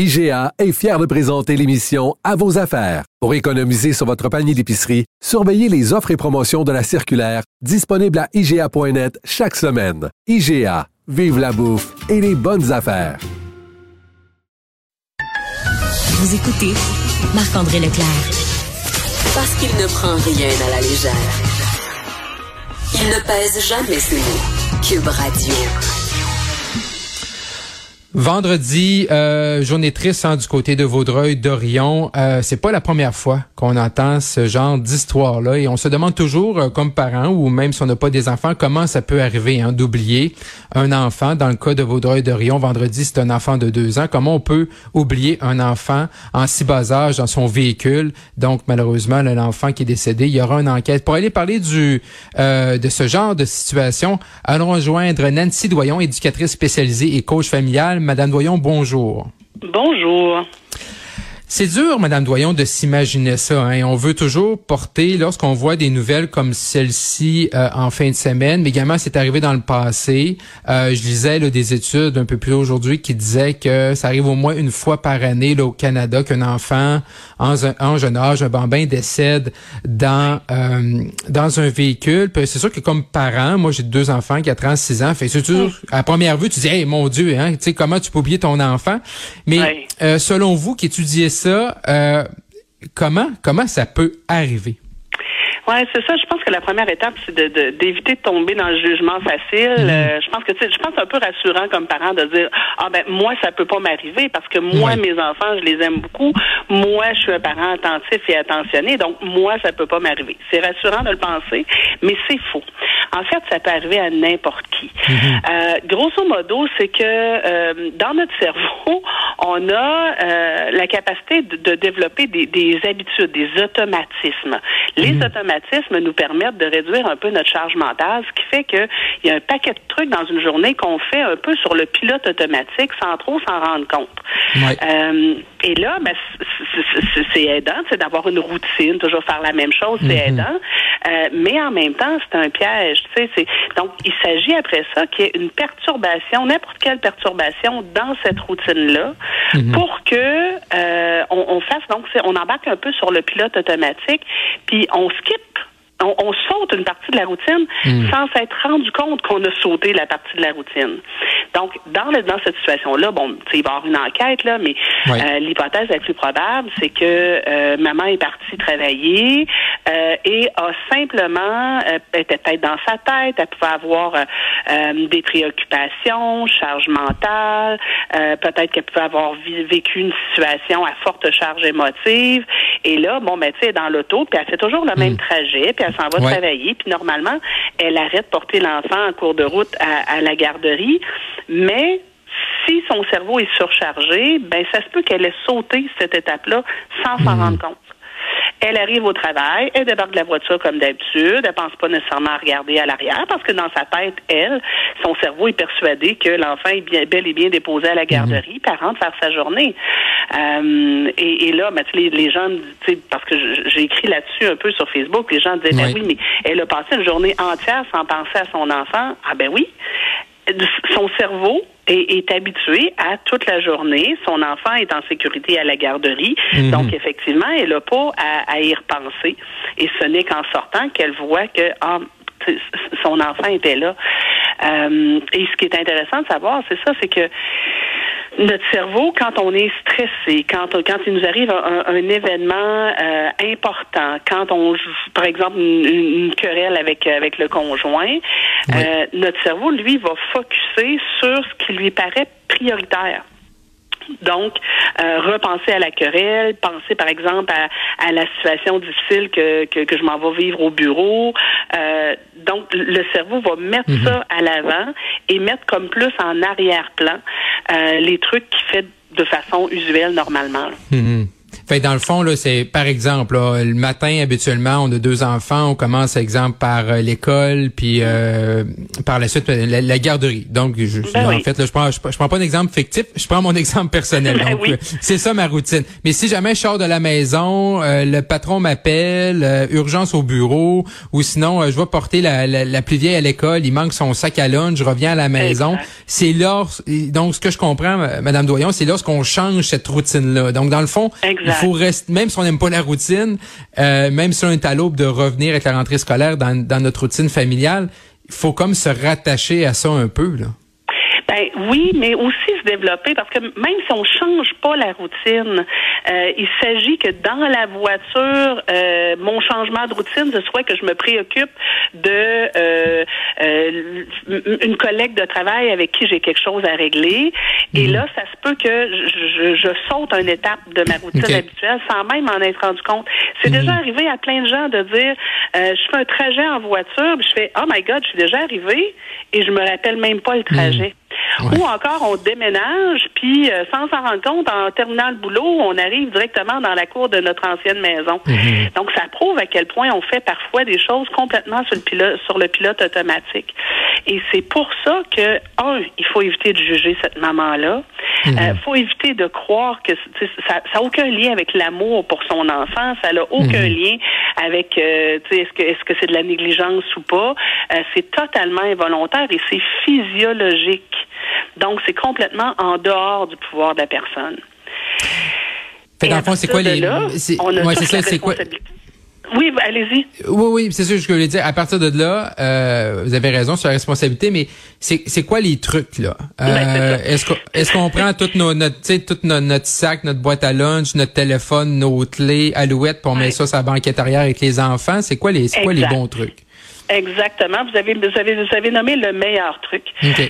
IGA est fier de présenter l'émission À vos affaires. Pour économiser sur votre panier d'épicerie, surveillez les offres et promotions de la circulaire disponible à IGA.net chaque semaine. IGA, vive la bouffe et les bonnes affaires. Vous écoutez Marc-André Leclerc. Parce qu'il ne prend rien à la légère. Il ne pèse jamais ses mots. Cube Radio. Vendredi, euh, journée triste hein, du côté de Vaudreuil, d'Orion. Euh, c'est pas la première fois qu'on entend ce genre d'histoire-là et on se demande toujours, euh, comme parents ou même si on n'a pas des enfants, comment ça peut arriver hein, d'oublier un enfant. Dans le cas de Vaudreuil, d'Orion, vendredi, c'est un enfant de deux ans. Comment on peut oublier un enfant en si bas âge dans son véhicule? Donc malheureusement, l'enfant qui est décédé, il y aura une enquête. Pour aller parler du euh, de ce genre de situation, allons rejoindre Nancy Doyon, éducatrice spécialisée et coach Madame Doyon, bonjour. Bonjour. C'est dur, Madame Doyon, de s'imaginer ça. Hein? On veut toujours porter, lorsqu'on voit des nouvelles comme celle-ci euh, en fin de semaine, mais également c'est arrivé dans le passé. Euh, je lisais là, des études un peu plus aujourd'hui qui disaient que ça arrive au moins une fois par année là, au Canada qu'un enfant en, en, jeune âge, un bambin décède dans euh, dans un véhicule. C'est sûr que comme parent, moi j'ai deux enfants qui ont 36 ans, fait c'est sûr, à première vue tu dis, hey mon Dieu, hein, tu sais comment tu peux oublier ton enfant? Mais Oui. selon vous qui étudiez ça, euh, comment comment ça peut arriver? Ouais, c'est ça. Je pense que la première étape, c'est de, de- d'éviter de tomber dans le jugement facile. Euh, je pense que je pense un peu rassurant comme parent de dire ah ben moi ça peut pas m'arriver parce que moi Oui. mes enfants je les aime beaucoup. Moi je suis un parent attentif et attentionné donc moi ça peut pas m'arriver. C'est rassurant de le penser, mais c'est faux. En fait, ça peut arriver à n'importe qui. Euh, grosso modo, c'est que euh, dans notre cerveau, on a euh, la capacité de, de développer des, des habitudes, des automatismes. Les automatismes nous permettent de réduire un peu notre charge mentale, ce qui fait qu'il y a un paquet de trucs dans une journée qu'on fait un peu sur le pilote automatique sans trop s'en rendre compte. Euh, et là, ben, c'est aidant, c'est d'avoir une routine, toujours faire la même chose, c'est aidant. Euh, mais en même temps, c'est un piège. Donc il s'agit après ça qu'il y ait une perturbation, n'importe quelle perturbation dans cette routine-là, pour que euh, on, on fasse donc on embarque un peu sur le pilote automatique, puis on skip on, on saute une partie de la routine sans s'être rendu compte qu'on a sauté la partie de la routine. Donc, dans, le, dans cette situation-là, bon, il va y avoir une enquête, là, mais euh, l'hypothèse la plus probable, c'est que euh, maman est partie travailler euh, et a simplement, euh, était peut-être dans sa tête, elle pouvait avoir euh, euh, des préoccupations, charge mentale, euh, peut-être qu'elle pouvait avoir vécu une situation à forte charge émotive. Et là, bon, ben, tu sais, dans l'auto, puis elle fait toujours le même trajet, puis elle s'en va Ouais. travailler, puis normalement, elle arrête de porter l'enfant en cours de route à, à la garderie, mais si son cerveau est surchargé, ben ça se peut qu'elle ait sauté cette étape-là sans s'en rendre compte. Elle arrive au travail, elle débarque de la voiture comme d'habitude, elle pense pas nécessairement à regarder à l'arrière parce que dans sa tête, elle, son cerveau est persuadé que l'enfant est bien, bel et bien déposé à la garderie, puis elle rentre faire sa journée. Euh, et, et là, ben, tu sais, les, les gens, parce que j'ai écrit là-dessus un peu sur Facebook, les gens disaient, ben oui, mais elle a passé une journée entière sans penser à son enfant. Ah ben oui. Son cerveau est, est habitué à toute la journée. Son enfant est en sécurité à la garderie. Donc, effectivement, elle n'a pas à, à y repenser. Et ce n'est qu'en sortant qu'elle voit que ah, son enfant était là. Euh, et ce qui est intéressant de savoir, c'est ça, c'est que notre cerveau, quand on est stressé, quand, quand il nous arrive un, un événement euh, important, quand on joue, par exemple, une, une querelle avec, avec le conjoint, euh, notre cerveau, lui, va focuser sur ce qui lui paraît prioritaire. Donc, euh, repenser à la querelle, penser par exemple à, à la situation difficile que, que, que je m'en vais vivre au bureau. Euh, donc, le cerveau va mettre ça à l'avant et mettre comme plus en arrière-plan euh, les trucs qui fait de façon usuelle normalement. Mhm. Fait dans le fond, là, c'est par exemple, le matin, habituellement, on a deux enfants, on commence, exemple, par euh, l'école, puis euh, par la suite, la, garderie. Donc, je, Ben en oui. fait, là, je prends, je, je prends pas un exemple fictif, je prends mon exemple personnel. Ben Donc, oui. euh, c'est ça ma routine. Mais si jamais je sors de la maison, euh, le patron m'appelle, euh, urgence au bureau, ou sinon, euh, je vais porter la, la, la plus vieille à l'école, il manque son sac à lunch, je reviens à la maison. C'est lors, donc ce que je comprends, Madame Doyon, c'est lorsqu'on change cette routine-là. Donc, dans le fond, il faut rester, même si on n'aime pas la routine, euh, même si on est à l'aube de revenir avec la rentrée scolaire dans, dans notre routine familiale, il faut comme se rattacher à ça un peu, là. Ben oui, mais aussi développer parce que même si on change pas la routine, euh, il s'agit que dans la voiture, euh, mon changement de routine, ce soit que je me préoccupe de euh, une collègue de travail avec qui j'ai quelque chose à régler. Et là, ça se peut que je, je, je saute une étape de ma routine habituelle sans même m'en être rendu compte. C'est déjà arrivé à plein de gens de dire, je fais un trajet en voiture, puis je fais, oh my God, je suis déjà arrivé et je me rappelle même pas le trajet. Ouais. Ou encore, on déménage, puis euh, sans s'en rendre compte, en terminant le boulot, on arrive directement dans la cour de notre ancienne maison. Donc, ça prouve à quel point on fait parfois des choses complètement sur le pilote, sur le pilote automatique. Et c'est pour ça que, un, il faut éviter de juger cette maman-là. Il faut éviter de croire que ça n'a aucun lien avec l'amour pour son enfant, ça n'a aucun lien avec, euh, tu sais, est-ce que est-ce que c'est de la négligence ou pas. Euh, c'est totalement involontaire et c'est physiologique. Donc, c'est complètement en dehors du pouvoir de la personne. Fait dans le fond, c'est quoi les, là, on a ouais, toute ça, la quoi? Oui, ben, allez-y. Oui, oui, c'est sûr ce que je voulais dire. À partir de là, euh, vous avez raison sur la responsabilité, mais c'est c'est quoi les trucs là? Ben, euh, ça. Est-ce qu'on est-ce qu'on prend tout nos notre tu sais tout notre, notre sac, notre boîte à lunch, notre téléphone, nos clés, alouettes, pour mettre ça sur la banquette arrière avec les enfants? C'est quoi les c'est quoi les bons trucs? Exactement. Vous avez, vous avez, vous avez nommé le meilleur truc.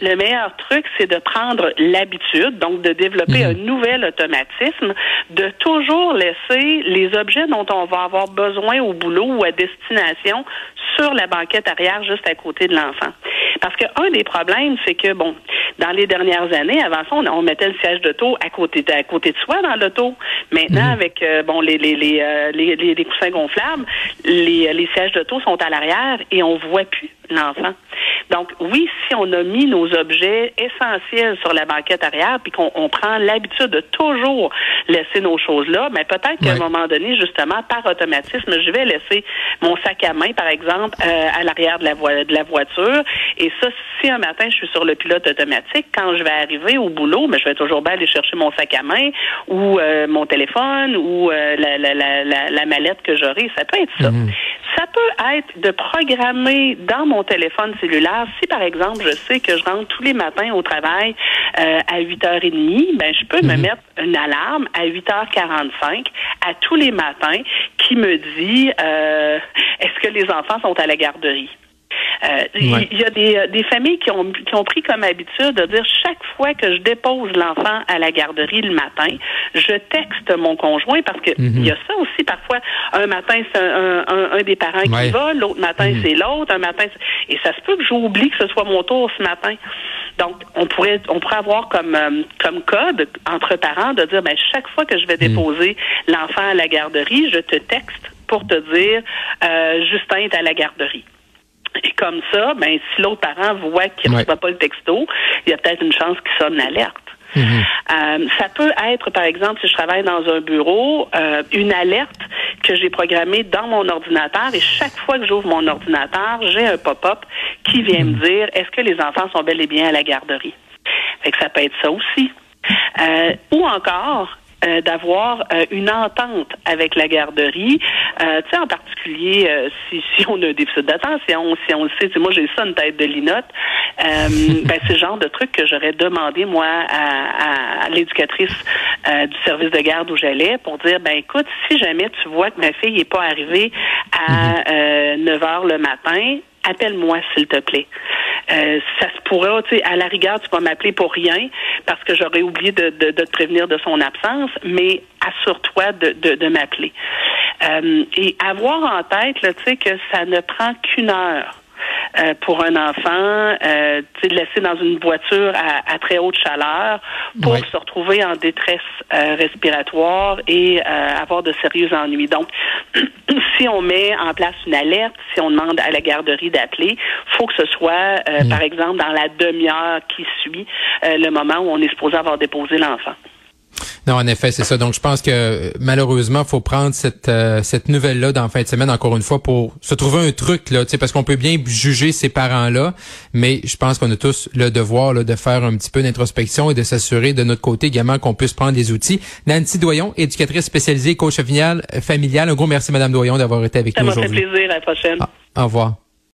Le meilleur truc, c'est de prendre l'habitude, donc de développer Mhm. un nouvel automatisme, de toujours laisser les objets dont on va avoir besoin au boulot ou à destination sur la banquette arrière juste à côté de l'enfant. Parce que un des problèmes, c'est que bon, dans les dernières années, avant ça, on, on mettait le siège d'auto à côté de, à côté de soi dans l'auto. Maintenant, avec euh, bon les les les, euh, les les les coussins gonflables, les les sièges d'auto sont à l'arrière et on voit plus l'enfant. Donc oui, si on a mis nos objets essentiels sur la banquette arrière, puis qu'on on prend l'habitude de toujours laisser nos choses là, mais peut-être qu'à Ouais. un moment donné, justement, par automatisme, je vais laisser mon sac à main, par exemple, euh, à l'arrière de la, voi- de la voiture. Et ça, si un matin je suis sur le pilote automatique, quand je vais arriver au boulot, mais je vais toujours bien aller chercher mon sac à main ou euh, mon téléphone ou euh, la, la, la, la, la mallette que j'aurai. Ça peut être ça. Ça peut être de programmer dans mon téléphone cellulaire, si par exemple je sais que je rentre tous les matins au travail euh, à 8h30, ben je peux me mettre une alarme à 8h45 à tous les matins qui me dit euh, est-ce que les enfants sont à la garderie? Euh, Il Ouais. y a des, euh, des familles qui ont, qui ont pris comme habitude de dire chaque fois que je dépose l'enfant à la garderie le matin, je texte mon conjoint parce que il y a ça aussi parfois. Un matin, c'est un, un- un des parents Ouais. qui va, l'autre matin, c'est l'autre, un matin, c'est- et ça se peut que j'oublie que ce soit mon tour ce matin. Donc, on pourrait, on pourrait avoir comme, euh, comme code entre parents de dire, ben, chaque fois que je vais déposer l'enfant à la garderie, je te texte pour te dire, euh, Justin est à la garderie. Et comme ça, ben, si l'autre parent voit qu'il ne Ouais. reçoit pas le texto, il y a peut-être une chance qu'il sonne l'alerte. Euh, ça peut être, par exemple, si je travaille dans un bureau, euh, une alerte que j'ai programmée dans mon ordinateur et chaque fois que j'ouvre mon ordinateur, j'ai un pop-up qui vient me dire est-ce que les enfants sont bel et bien à la garderie? Fait que ça peut être ça aussi. Euh, ou encore, euh, d'avoir euh, une entente avec la garderie. Euh, tu sais, en particulier, euh, si, si on a un déficit d'attention, si on le sait, moi j'ai ça une tête de linotte, euh, ben, c'est le genre de truc que j'aurais demandé, moi, à, à l'éducatrice euh, du service de garde où j'allais pour dire, ben écoute, si jamais tu vois que ma fille n'est pas arrivée à euh, 9 heures le matin, appelle-moi s'il te plaît. Euh, ça se pourra, tu sais, à la rigueur, tu vas m'appeler pour rien parce que j'aurais oublié de, de, de te prévenir de son absence, mais assure-toi de, de, de m'appeler. Euh, et avoir en tête, tu sais, que ça ne prend qu'une heure. Euh, pour un enfant, euh, de laisser dans une voiture à, très haute chaleur pour se retrouver en détresse euh, respiratoire et avoir de sérieux ennuis. Donc, si on met en place une alerte, si on demande à la garderie d'appeler, faut que ce soit, mm. par exemple, dans la demi-heure qui suit le moment où on est supposé avoir déposé l'enfant. Non, en effet, c'est ça. Donc, je pense que malheureusement, faut prendre cette euh, cette nouvelle-là dans la fin de semaine encore une fois pour se trouver un truc là, parce qu'on peut bien juger ces parents-là, mais je pense qu'on a tous le devoir là, de faire un petit peu d'introspection et de s'assurer de notre côté également qu'on puisse prendre des outils. Nancy Doyon, éducatrice spécialisée, coach familial, familial. Un gros merci, Madame Doyon, d'avoir été avec nous aujourd'hui. Ça m'a fait plaisir. À la prochaine. Ah, au revoir.